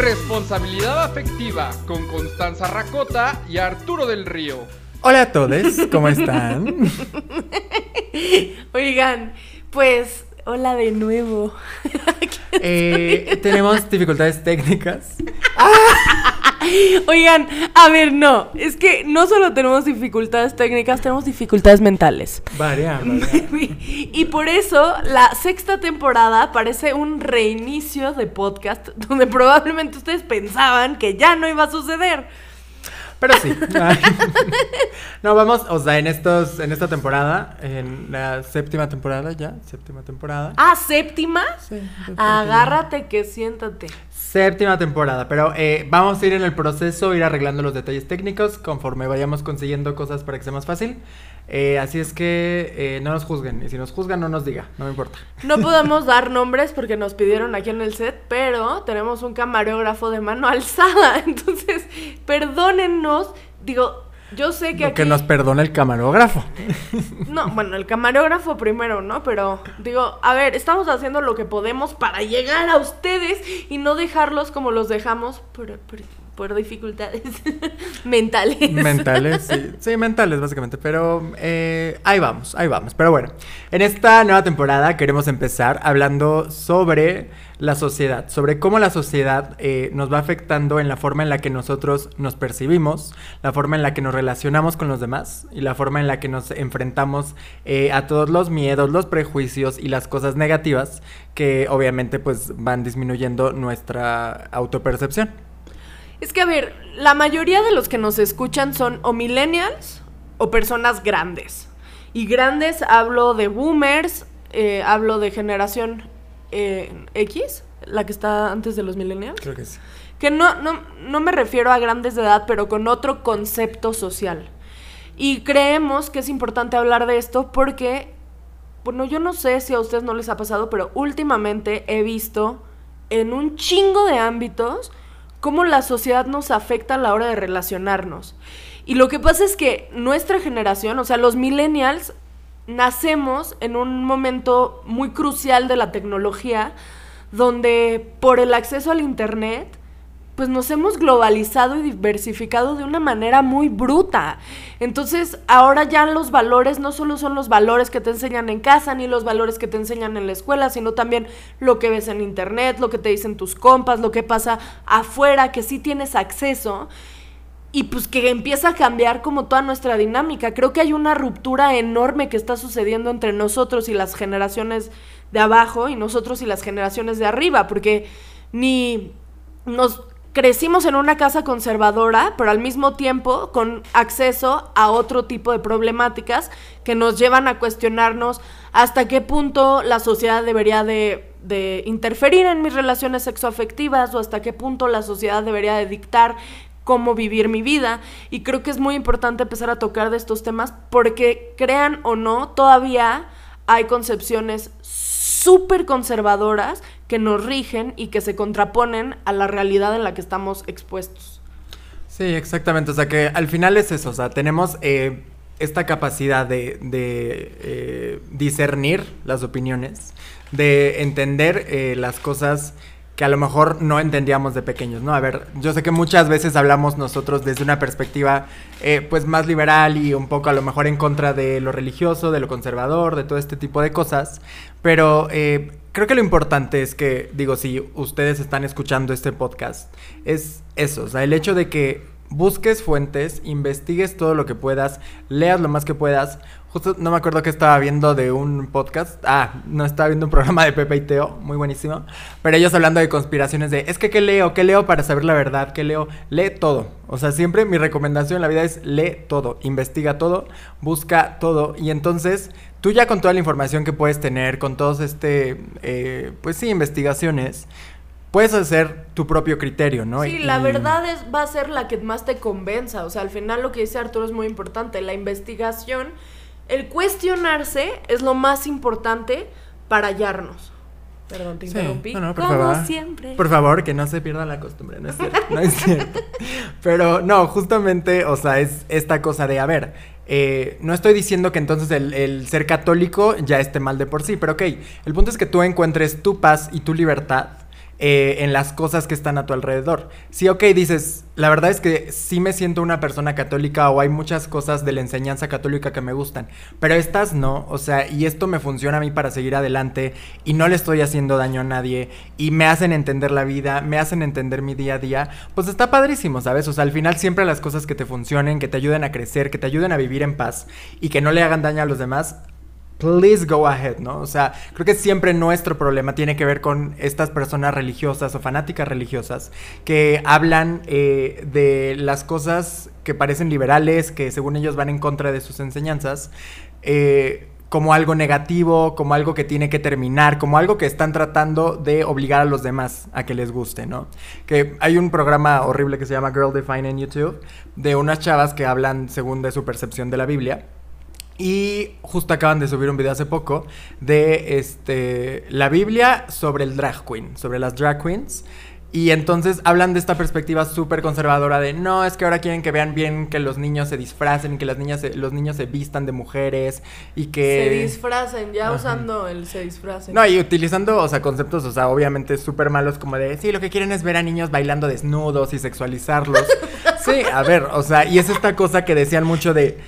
Responsabilidad afectiva con Constanza Racota y Arturo del Río. Hola a todos, ¿cómo están? Oigan, pues hola de nuevo. Eh, tenemos dificultades técnicas. Oigan, a ver, no, es que no solo tenemos dificultades técnicas, tenemos dificultades mentales. Varia. Y por eso la sexta temporada parece un reinicio de podcast donde probablemente ustedes pensaban que ya no iba a suceder. Pero sí. No, vamos, o sea, en estos, en esta temporada, en la séptima temporada ya, séptima temporada. Ah, séptima. Sí, Agárrate que siéntate. Séptima temporada, pero eh, vamos a ir en el proceso, ir arreglando los detalles técnicos conforme vayamos consiguiendo cosas para que sea más fácil. Eh, así es que eh, no nos juzguen, y si nos juzgan no nos diga, no me importa. No podemos dar nombres porque nos pidieron aquí en el set, pero tenemos un camarógrafo de mano alzada. Entonces, perdónennos. Digo, yo sé que Lo aquí... que nos perdona el camarógrafo. No, bueno, el camarógrafo primero, ¿no? Pero digo, a ver, estamos haciendo lo que podemos para llegar a ustedes y no dejarlos como los dejamos por, por, por dificultades mentales. Mentales, sí. Sí, mentales, básicamente. Pero eh, ahí vamos, ahí vamos. Pero bueno, en esta nueva temporada queremos empezar hablando sobre la sociedad, sobre cómo la sociedad eh, nos va afectando en la forma en la que nosotros nos percibimos, la forma en la que nos relacionamos con los demás y la forma en la que nos enfrentamos eh, a todos los miedos, los prejuicios y las cosas negativas que obviamente pues van disminuyendo nuestra autopercepción. Es que, a ver, la mayoría de los que nos escuchan son o millennials o personas grandes. Y grandes hablo de boomers, eh, hablo de generación eh, X, la que está antes de los millennials. Creo que sí. Que no, no, no me refiero a grandes de edad, pero con otro concepto social. Y creemos que es importante hablar de esto porque, bueno, yo no sé si a ustedes no les ha pasado, pero últimamente he visto en un chingo de ámbitos cómo la sociedad nos afecta a la hora de relacionarnos. Y lo que pasa es que nuestra generación, o sea, los millennials, nacemos en un momento muy crucial de la tecnología, donde por el acceso al Internet, pues nos hemos globalizado y diversificado de una manera muy bruta. Entonces, ahora ya los valores no solo son los valores que te enseñan en casa, ni los valores que te enseñan en la escuela, sino también lo que ves en internet, lo que te dicen tus compas, lo que pasa afuera, que sí tienes acceso. Y pues que empieza a cambiar como toda nuestra dinámica. Creo que hay una ruptura enorme que está sucediendo entre nosotros y las generaciones de abajo y nosotros y las generaciones de arriba, porque ni nos crecimos en una casa conservadora, pero al mismo tiempo con acceso a otro tipo de problemáticas que nos llevan a cuestionarnos hasta qué punto la sociedad debería de, interferir en mis relaciones sexoafectivas o hasta qué punto la sociedad debería de dictar cómo vivir mi vida. Y creo que es muy importante empezar a tocar de estos temas porque crean o no, todavía hay concepciones súper conservadoras que nos rigen y que se contraponen a la realidad en la que estamos expuestos. Sí, exactamente. O sea que al final es eso. O sea, tenemos eh, esta capacidad de, eh, discernir las opiniones, de entender eh, las cosas que a lo mejor no entendíamos de pequeños, ¿no? A ver, yo sé que muchas veces hablamos nosotros desde una perspectiva eh, pues más liberal y un poco a lo mejor en contra de lo religioso, de lo conservador, de todo este tipo de cosas, pero eh, creo que lo importante es que, digo, si ustedes están escuchando este podcast, es eso, o sea, el hecho de que busques fuentes, investigues todo lo que puedas, leas lo más que puedas. Justo no me acuerdo que estaba viendo de un podcast. Ah, no estaba viendo un programa de Pepe y Teo, muy buenísimo. Pero ellos hablando de conspiraciones de, es que ¿qué leo? ¿Qué leo para saber la verdad? ¿Qué leo? Lee todo. O sea, siempre mi recomendación en la vida es lee todo, investiga todo, busca todo. Y entonces, tú ya con toda la información que puedes tener, con todos este, eh, pues sí, investigaciones, puedes hacer tu propio criterio, ¿no? Sí, Y- la verdad es, va a ser la que más te convenza. O sea, al final lo que dice Arturo es muy importante. La investigación, el cuestionarse es lo más importante para hallarnos. Perdón, te Sí, interrumpí. no, no, por Como favor. siempre. Por favor, que no se pierda la costumbre, no es cierto, no es cierto. Pero no, justamente, o sea, es esta cosa de, a ver, eh, no estoy diciendo que entonces el, el ser católico ya esté mal de por sí, pero ok, el punto es que tú encuentres tu paz y tu libertad eh, en las cosas que están a tu alrededor. Sí, ok, dices, la verdad es que sí me siento una persona católica o hay muchas cosas de la enseñanza católica que me gustan, pero estas no, o sea, y esto me funciona a mí para seguir adelante y no le estoy haciendo daño a nadie y me hacen entender la vida, me hacen entender mi día a día, pues está padrísimo, ¿sabes? O sea, al final siempre las cosas que te funcionen, que te ayuden a crecer, que te ayuden a vivir en paz y que no le hagan daño a los demás, please go ahead, ¿no? O sea, creo que siempre nuestro problema tiene que ver con estas personas religiosas o fanáticas religiosas que hablan eh, de las cosas que parecen liberales, que según ellos van en contra de sus enseñanzas. Eh, como algo negativo, como algo que tiene que terminar, como algo que están tratando de obligar a los demás a que les guste, ¿no? Que hay un programa horrible que se llama Girl Define en YouTube, de unas chavas que hablan según de su percepción de la Biblia. Y justo acaban de subir un video hace poco de este, la Biblia sobre el drag queen, sobre las drag queens. Y entonces hablan de esta perspectiva súper conservadora de no, es que ahora quieren que vean bien que los niños se disfracen, que las niñas los niños se vistan de mujeres y que... Se disfracen, ya usando el se disfracen. No, y utilizando, o sea, conceptos, o sea, obviamente súper malos como de, sí, lo que quieren es ver a niños bailando desnudos y sexualizarlos. sí, a ver, o sea, y es esta cosa que decían mucho de...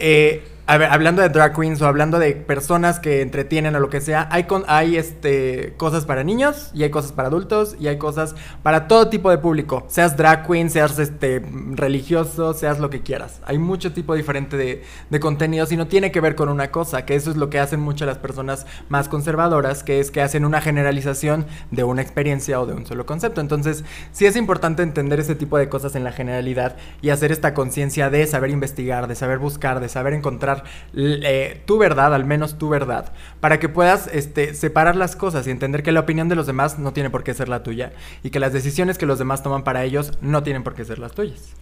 Eh, hablando de drag queens o hablando de personas que entretienen o lo que sea, hay, hay este, cosas para niños y hay cosas para adultos y hay cosas para todo tipo de público. Seas drag queen, seas este, religioso, seas lo que quieras. Hay mucho tipo diferente de, de contenidos y no tiene que ver con una cosa, que eso es lo que hacen muchas las personas más conservadoras, que es que hacen una generalización de una experiencia o de un solo concepto. Entonces, sí es importante entender ese tipo de cosas en la generalidad y hacer esta conciencia de saber investigar, de saber buscar, de saber encontrar eh, tu verdad, al menos tu verdad, para que puedas este, separar las cosas y entender que la opinión de los demás no tiene por qué ser la tuya y que las decisiones que los demás toman para ellos no tienen por qué ser las tuyas.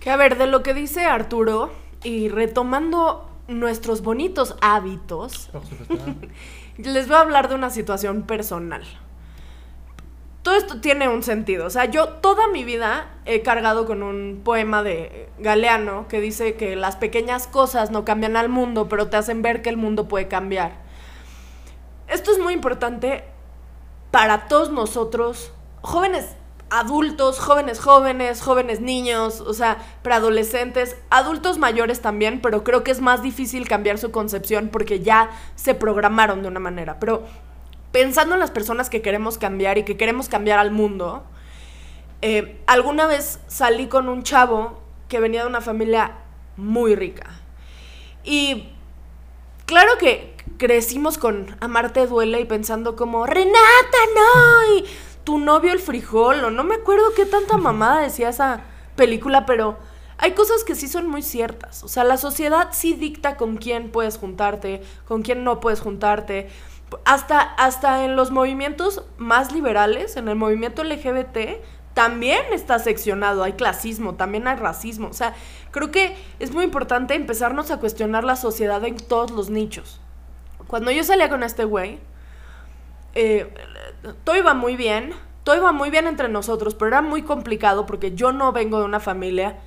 Que a ver, de lo que dice Arturo y retomando nuestros bonitos hábitos, les voy a hablar de una situación personal todo esto tiene un sentido. O sea, yo toda mi vida he cargado con un poema de Galeano que dice que las pequeñas cosas no cambian al mundo, pero te hacen ver que el mundo puede cambiar. Esto es muy importante para todos nosotros, jóvenes adultos, jóvenes jóvenes, jóvenes niños, o sea, preadolescentes, adultos mayores también, pero creo que es más difícil cambiar su concepción porque ya se programaron de una manera. Pero pensando en las personas que queremos cambiar y que queremos cambiar al mundo, eh, alguna vez salí con un chavo que venía de una familia muy rica. Y claro que crecimos con Amarte duele y pensando como, Renata, no, y tu novio el frijol, o no me acuerdo qué tanta mamada decía esa película, pero hay cosas que sí son muy ciertas. O sea, la sociedad sí dicta con quién puedes juntarte, con quién no puedes juntarte hasta, hasta en los movimientos más liberales, en el movimiento LGBT, también está seccionado, hay clasismo, también hay racismo. O sea, creo que es muy importante empezarnos a cuestionar la sociedad en todos los nichos. Cuando yo salía con este güey, eh, todo iba muy bien, todo iba muy bien entre nosotros, pero era muy complicado porque yo no vengo de una familia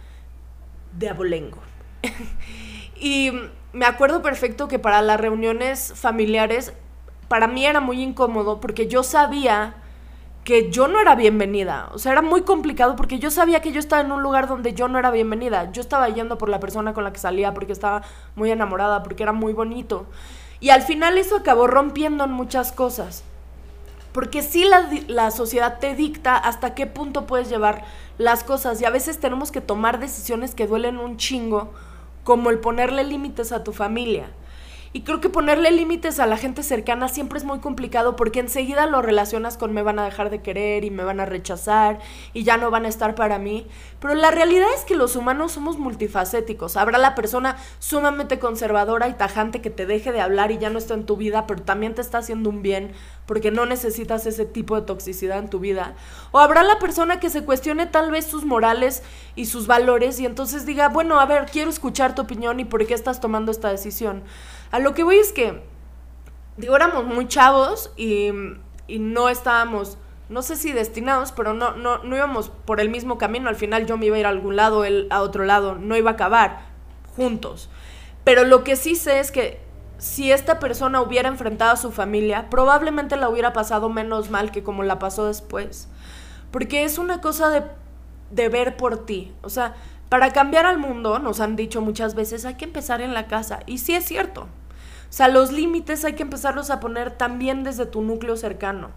de abolengo. y me acuerdo perfecto que para las reuniones familiares para mí era muy incómodo porque yo sabía que yo no era bienvenida. O sea, era muy complicado porque yo sabía que yo estaba en un lugar donde yo no era bienvenida. Yo estaba yendo por la persona con la que salía porque estaba muy enamorada, porque era muy bonito. Y al final eso acabó rompiendo en muchas cosas. Porque sí la, la, sociedad te dicta hasta qué punto puedes llevar las cosas y a veces tenemos que tomar decisiones que duelen un chingo, como el ponerle límites a tu familia. Y creo que ponerle límites a la gente cercana siempre es muy complicado porque enseguida lo relacionas con me van a dejar de querer y me van a rechazar y ya no van a estar para mí. Pero la realidad es que los humanos somos multifacéticos. Habrá la persona sumamente conservadora y tajante que te deje de hablar y ya no está en tu vida, pero también te está haciendo un bien porque no necesitas ese tipo de toxicidad en tu vida. O habrá la persona que se cuestione tal vez sus morales y sus valores y entonces diga, bueno, a ver, quiero escuchar tu opinión y por qué estás tomando esta decisión. A lo que voy es que, digo, éramos muy chavos y, no estábamos, no sé si destinados, pero no, no, no íbamos por el mismo camino. Al final yo me iba a ir a algún lado, él a otro lado, no iba a acabar juntos. Pero lo que sí sé es que si esta persona hubiera enfrentado a su familia, probablemente la hubiera pasado menos mal que como la pasó después. Porque es una cosa de, de ver por ti. O sea, para cambiar al mundo, nos han dicho muchas veces, hay que empezar en la casa. Y sí es cierto. O sea, los límites hay que empezarlos a poner también desde tu núcleo cercano.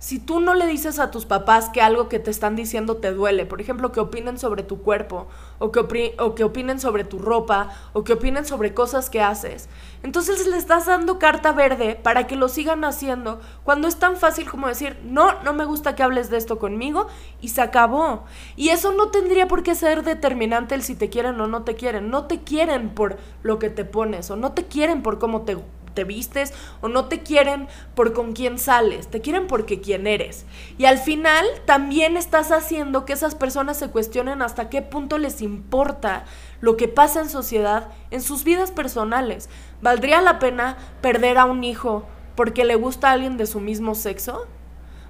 Si tú no le dices a tus papás que algo que te están diciendo te duele, por ejemplo, que opinen sobre tu cuerpo, o que, opinen sobre tu ropa, o que opinen sobre cosas que haces, entonces le estás dando carta verde para que lo sigan haciendo, cuando es tan fácil como decir, no, no me gusta que hables de esto conmigo, y se acabó. Y eso no tendría por qué ser determinante el si te quieren o no te quieren. No te quieren por lo que te pones, o no te quieren por cómo te te vistes o no te quieren por con quién sales, te quieren porque quién eres. Y al final también estás haciendo que esas personas se cuestionen hasta qué punto les importa lo que pasa en sociedad, en sus vidas personales. ¿Valdría la pena perder a un hijo porque le gusta a alguien de su mismo sexo?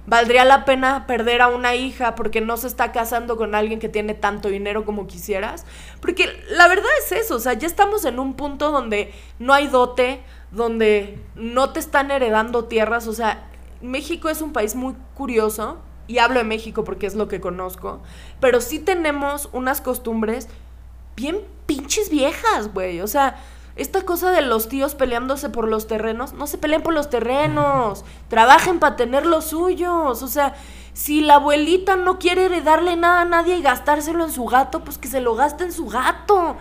¿Valdría la pena perder a una hija porque no se está casando con alguien que tiene tanto dinero como quisieras? Porque la verdad es eso, o sea, ya estamos en un punto donde no hay dote, donde no te están heredando tierras. O sea, México es un país muy curioso, y hablo de México porque es lo que conozco, pero sí tenemos unas costumbres bien pinches viejas, güey. O sea, esta cosa de los tíos peleándose por los terrenos, no se peleen por los terrenos, trabajen para tener los suyos. O sea, si la abuelita no quiere heredarle nada a nadie y gastárselo en su gato, pues que se lo gaste en su gato.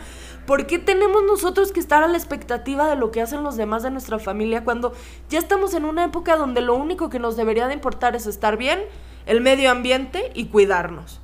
¿Por qué tenemos nosotros que estar a la expectativa de lo que hacen los demás de nuestra familia cuando ya estamos en una época donde lo único que nos debería de importar es estar bien, el medio ambiente y cuidarnos?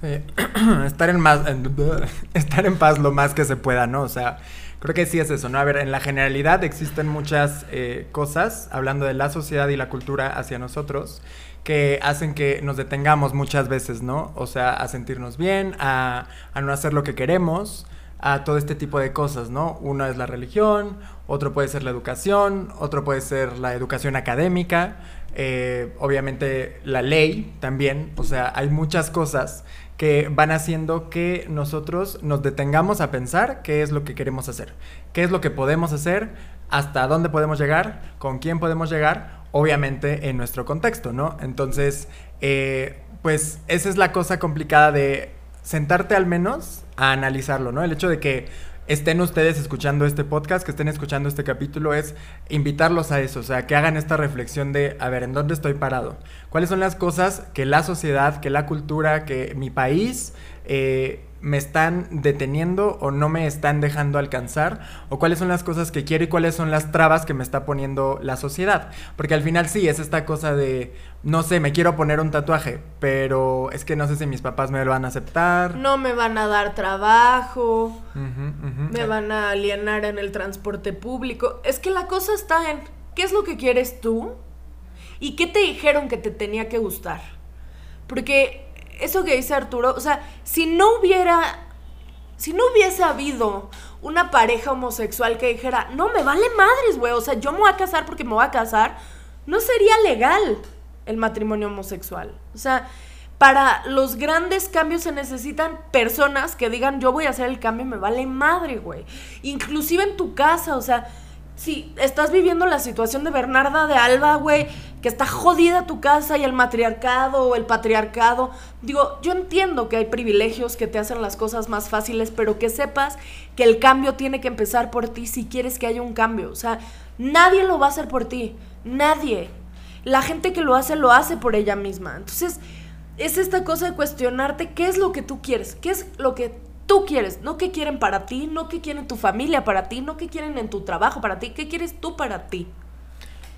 Sí. estar en estar en paz lo más que se pueda, ¿no? O sea, creo que sí es eso, ¿no? A ver, en la generalidad existen muchas eh, cosas, hablando de la sociedad y la cultura hacia nosotros, que hacen que nos detengamos muchas veces, ¿no? O sea, a sentirnos bien, a no hacer lo que queremos, a todo este tipo de cosas, ¿no? Uno es la religión, otro puede ser la educación, otro puede ser la educación académica, eh, obviamente la ley también, o sea, hay muchas cosas que van haciendo que nosotros nos detengamos a pensar qué es lo que queremos hacer, qué es lo que podemos hacer, hasta dónde podemos llegar, con quién podemos llegar, obviamente en nuestro contexto, ¿no? Entonces, eh, pues esa es la cosa complicada de sentarte al menos a analizarlo, ¿no? El hecho de que estén ustedes escuchando este podcast, que estén escuchando este capítulo, es invitarlos a eso, o sea, que hagan esta reflexión de, a ver, ¿en dónde estoy parado? ¿Cuáles son las cosas que la sociedad, que la cultura, que mi país eh, me están deteniendo o no me están dejando alcanzar o cuáles son las cosas que quiero y cuáles son las trabas que me está poniendo la sociedad. Porque al final sí, es esta cosa de, no sé, me quiero poner un tatuaje, pero es que no sé si mis papás me lo van a aceptar. No me van a dar trabajo, me van a alienar en el transporte público. Es que la cosa está en, ¿qué es lo que quieres tú? ¿Y qué te dijeron que te tenía que gustar? Porque eso que dice Arturo, o sea, si no hubiera, si no hubiese habido una pareja homosexual que dijera, no, me vale madres, güey, o sea, yo me voy a casar porque me voy a casar, no sería legal el matrimonio homosexual. O sea, para los grandes cambios se necesitan personas que digan, yo voy a hacer el cambio, me vale madre, güey. Inclusive en tu casa, o sea, si estás viviendo la situación de Bernarda de Alba, güey, que está jodida tu casa y el matriarcado o el patriarcado. Digo, yo entiendo que hay privilegios que te hacen las cosas más fáciles, pero que sepas que el cambio tiene que empezar por ti si quieres que haya un cambio. O sea, nadie lo va a hacer por ti. Nadie. La gente que lo hace, lo hace por ella misma. Entonces, es esta cosa de cuestionarte qué es lo que tú quieres, qué es lo que tú quieres, no qué quieren para ti, no qué quieren tu familia para ti, no qué quieren en tu trabajo para ti, qué quieres tú para ti.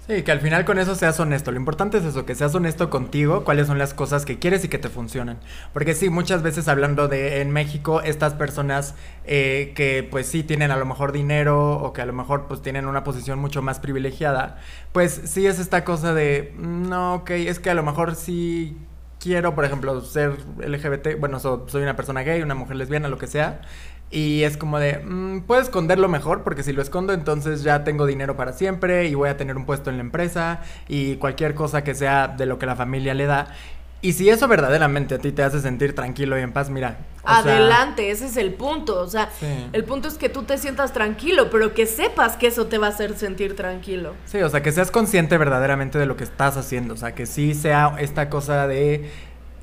Sí, que al final con eso seas honesto. Lo importante es eso, que seas honesto contigo, cuáles son las cosas que quieres y que te funcionan. Porque sí, muchas veces hablando de en México, estas personas eh, que pues sí tienen a lo mejor dinero o que a lo mejor pues tienen una posición mucho más privilegiada, pues sí es esta cosa de, mm, no, ok, es que a lo mejor sí quiero, por ejemplo, ser LGBT, bueno, soy una persona gay, una mujer lesbiana, lo que sea, y es como de, mm, puedo esconderlo mejor porque si lo escondo entonces ya tengo dinero para siempre y voy a tener un puesto en la empresa y cualquier cosa que sea de lo que la familia le da. Y si eso verdaderamente a ti te hace sentir tranquilo y en paz, mira. sea, Adelante, ese es el punto. O sea, Sí. el punto es que tú te sientas tranquilo, pero que sepas que eso te va a hacer sentir tranquilo. Sí, o sea, que seas consciente verdaderamente de lo que estás haciendo. O sea, que sí sea esta cosa de.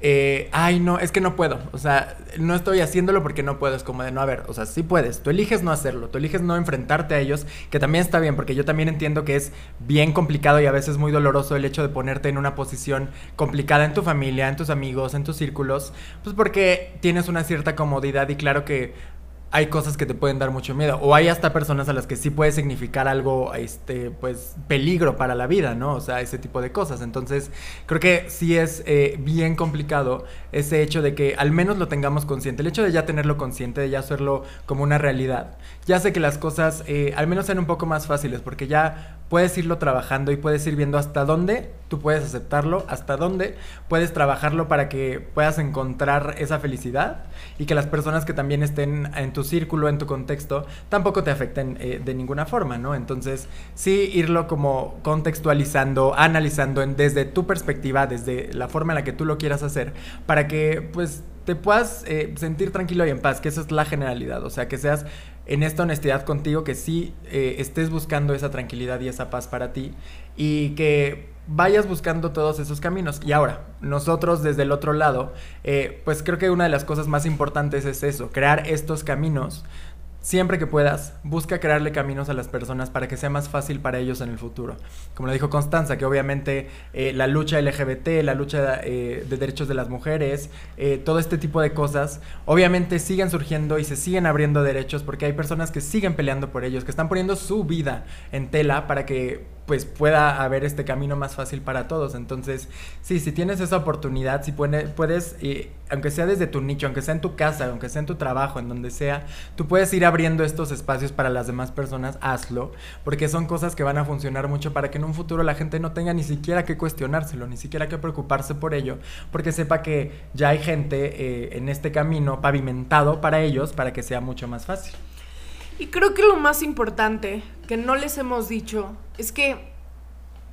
Eh, ay, no, es que no puedo. O sea, no estoy haciéndolo porque no puedo. Es como de, no, a ver, o sea, sí puedes. Tú eliges no hacerlo. Tú eliges no enfrentarte a ellos, que también está bien, porque yo también entiendo que es bien complicado y a veces muy doloroso el hecho de ponerte en una posición complicada en tu familia, en tus amigos, en tus círculos. Pues porque tienes una cierta comodidad y claro que hay cosas que te pueden dar mucho miedo. O hay hasta personas a las que sí puede significar algo, este, pues, peligro para la vida, ¿no? O sea, ese tipo de cosas. Entonces, creo que sí es eh, bien complicado ese hecho de que al menos lo tengamos consciente. El hecho de ya tenerlo consciente, de ya hacerlo como una realidad, ya hace que las cosas eh, al menos sean un poco más fáciles, porque ya puedes irlo trabajando y puedes ir viendo hasta dónde tú puedes aceptarlo, hasta dónde puedes trabajarlo para que puedas encontrar esa felicidad y que las personas que también estén en tu círculo, en tu contexto, tampoco te afecten eh, de ninguna forma, ¿no? Entonces, sí irlo como contextualizando, analizando desde tu perspectiva, desde la forma en la que tú lo quieras hacer, para que pues te puedas eh, sentir tranquilo y en paz, que esa es la generalidad, o sea, que seas en esta honestidad contigo, que sí eh, estés buscando esa tranquilidad y esa paz para ti y que vayas buscando todos esos caminos. Y ahora, nosotros desde el otro lado, eh, pues creo que una de las cosas más importantes es eso, crear estos caminos. Siempre que puedas, busca crearle caminos a las personas para que sea más fácil para ellos en el futuro. Como lo dijo Constanza, que obviamente eh, la lucha LGBT, la lucha eh, de derechos de las mujeres, eh, todo este tipo de cosas, obviamente siguen surgiendo y se siguen abriendo derechos porque hay personas que siguen peleando por ellos, que están poniendo su vida en tela para que pues pueda haber este camino más fácil para todos. Entonces, sí, si tienes esa oportunidad, si puede- puedes, eh, aunque sea desde tu nicho, aunque sea en tu casa, aunque sea en tu trabajo, en donde sea, tú puedes ir abriendo estos espacios para las demás personas, hazlo, porque son cosas que van a funcionar mucho para que en un futuro la gente no tenga ni siquiera que cuestionárselo, ni siquiera que preocuparse por ello, porque sepa que ya hay gente eh, en este camino pavimentado para ellos, para que sea mucho más fácil. Y creo que lo más importante que no les hemos dicho es que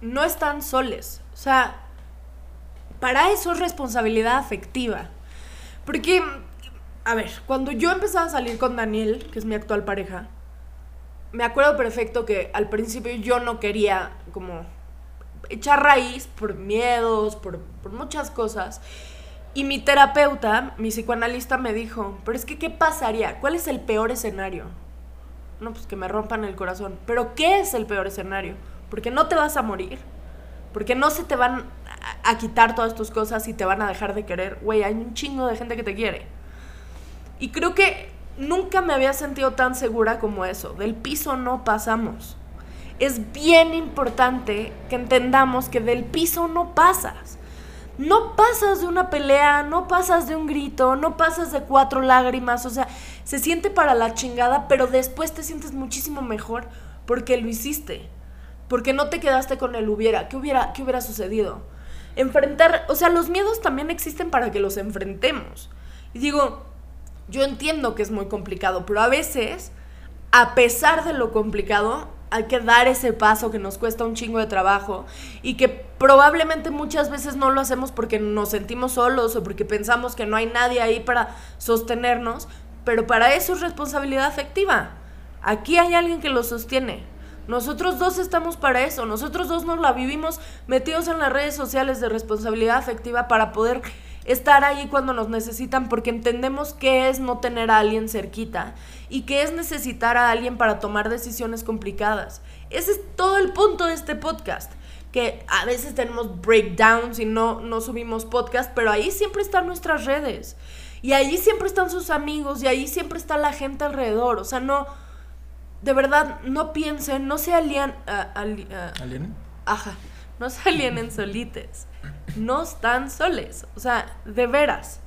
no están soles. O sea, para eso es responsabilidad afectiva. Porque, a ver, cuando yo empezaba a salir con Daniel, que es mi actual pareja, me acuerdo perfecto que al principio yo no quería como echar raíz por miedos, por, por muchas cosas. Y mi terapeuta, mi psicoanalista, me dijo, pero es que, ¿qué pasaría? ¿Cuál es el peor escenario? No, pues que me rompan el corazón. Pero ¿qué es el peor escenario? Porque no te vas a morir. Porque no se te van a, quitar todas tus cosas y te van a dejar de querer. Güey, hay un chingo de gente que te quiere. Y creo que nunca me había sentido tan segura como eso. Del piso no pasamos. Es bien importante que entendamos que del piso no pasas. No pasas de una pelea, no pasas de un grito, no pasas de cuatro lágrimas, o sea, se siente para la chingada, pero después te sientes muchísimo mejor porque lo hiciste. Porque no te quedaste con el hubiera, ¿qué hubiera, qué hubiera sucedido? Enfrentar, o sea, los miedos también existen para que los enfrentemos. Y digo, yo entiendo que es muy complicado, pero a veces, a pesar de lo complicado, hay que dar ese paso que nos cuesta un chingo de trabajo y que probablemente muchas veces no lo hacemos porque nos sentimos solos o porque pensamos que no hay nadie ahí para sostenernos, pero para eso es responsabilidad afectiva. Aquí hay alguien que lo sostiene. Nosotros dos estamos para eso, nosotros dos nos la vivimos metidos en las redes sociales de responsabilidad afectiva para poder estar ahí cuando nos necesitan porque entendemos qué es no tener a alguien cerquita y qué es necesitar a alguien para tomar decisiones complicadas. Ese es todo el punto de este podcast. Que a veces tenemos breakdowns y no, no subimos podcast, pero ahí siempre están nuestras redes. Y ahí siempre están sus amigos y ahí siempre está la gente alrededor. O sea, no, de verdad, no piensen, no se alían... ali- ah, ¿Alguien? Ajá, no se alienen solites. No están soles. O sea, de veras.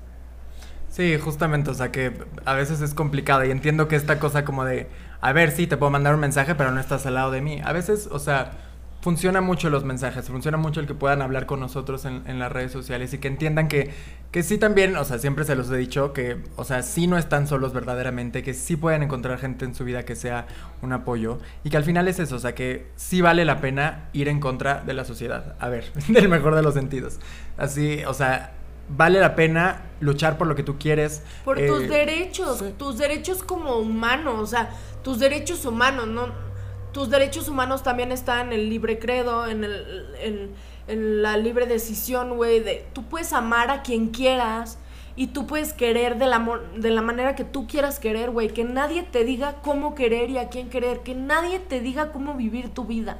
Sí, justamente, o sea que a veces es complicado y entiendo que esta cosa como de, a ver, sí, te puedo mandar un mensaje, pero no estás al lado de mí. A veces, o sea, funciona mucho los mensajes, funciona mucho el que puedan hablar con nosotros en, en las redes sociales y que entiendan que, que sí también, o sea, siempre se los he dicho, que, o sea, sí no están solos verdaderamente, que sí pueden encontrar gente en su vida que sea un apoyo y que al final es eso, o sea, que sí vale la pena ir en contra de la sociedad, a ver, del mejor de los sentidos. Así, o sea, vale la pena luchar por lo que tú quieres. Por eh, tus derechos, sí. tus derechos como humano, o sea, tus derechos humanos, ¿no? Tus derechos humanos también están en el libre credo, en, el, en, en la libre decisión, güey, de tú puedes amar a quien quieras y tú puedes querer de la, de la manera que tú quieras querer, güey, que nadie te diga cómo querer y a quién querer, que nadie te diga cómo vivir tu vida.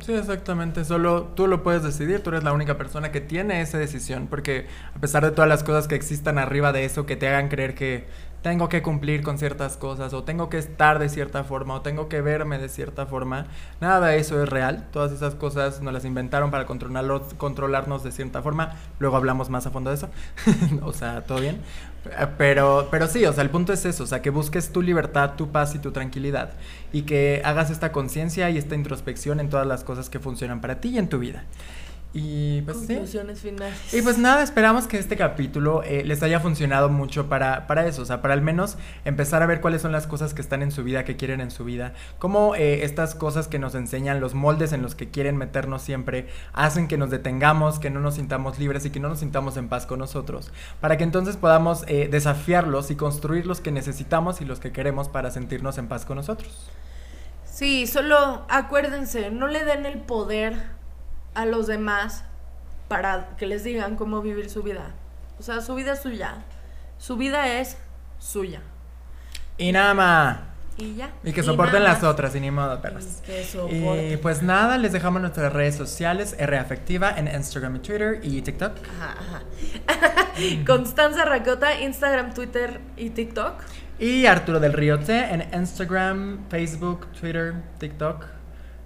Sí, exactamente. Solo tú lo puedes decidir. Tú eres la única persona que tiene esa decisión. Porque a pesar de todas las cosas que existan arriba de eso, que te hagan creer que tengo que cumplir con ciertas cosas, o tengo que estar de cierta forma, o tengo que verme de cierta forma, nada de eso es real. Todas esas cosas nos las inventaron para controlarnos de cierta forma. Luego hablamos más a fondo de eso. o sea, todo bien. Eh, Pero, pero sí, o sea, el punto es eso, o sea, que busques tu libertad, tu paz y tu tranquilidad. Y que hagas esta conciencia y esta introspección en todas las cosas que funcionan para ti y en tu vida. Y pues sí. Conclusiones finales. Y pues nada, esperamos que este capítulo eh, les haya funcionado mucho para, para eso, o sea, para al menos empezar a ver cuáles son las cosas que están en su vida, que quieren en su vida, cómo eh, estas cosas que nos enseñan, los moldes en los que quieren meternos siempre, hacen que nos detengamos, que no nos sintamos libres y que no nos sintamos en paz con nosotros, para que entonces podamos eh, desafiarlos y construir los que necesitamos y los que queremos para sentirnos en paz con nosotros. Sí, solo acuérdense, no le den el poder a los demás para que les digan cómo vivir su vida. O sea, su vida es suya. Su vida es suya. Y nada más. Y ya. Y que soporten las otras, y ni modo, perros. Y Y pues nada, les dejamos nuestras redes sociales, R Afectiva en Instagram y Twitter y TikTok. Ajá, ajá. Constanza Racota, Instagram, Twitter y TikTok. Y Arturo del Río T en Instagram, Facebook, Twitter, TikTok.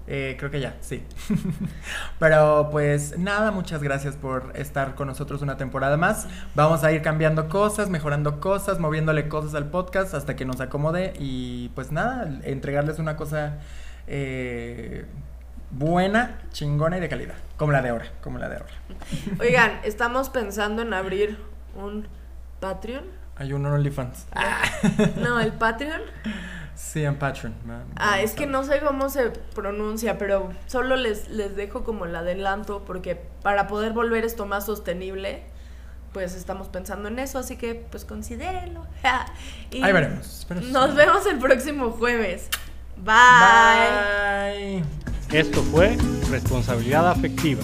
Eh, creo que ya, sí. Pero pues nada, muchas gracias por estar con nosotros una temporada más. Vamos a ir cambiando cosas, mejorando cosas, moviéndole cosas al podcast hasta que nos acomode. Y pues nada, entregarles una cosa eh, buena, chingona y de calidad. Como la de ahora, como la de ahora. Oigan, estamos pensando en abrir un Patreon. Hay un OnlyFans. No, el Patreon. Sí, en Patreon. Ah, es que no sé cómo se pronuncia, pero solo les, les dejo como el adelanto porque para poder volver esto más sostenible, pues estamos pensando en eso, así que pues considérenlo. Y Ahí veremos. Nos vemos el próximo jueves. Bye. Bye. Esto fue Responsabilidad Afectiva.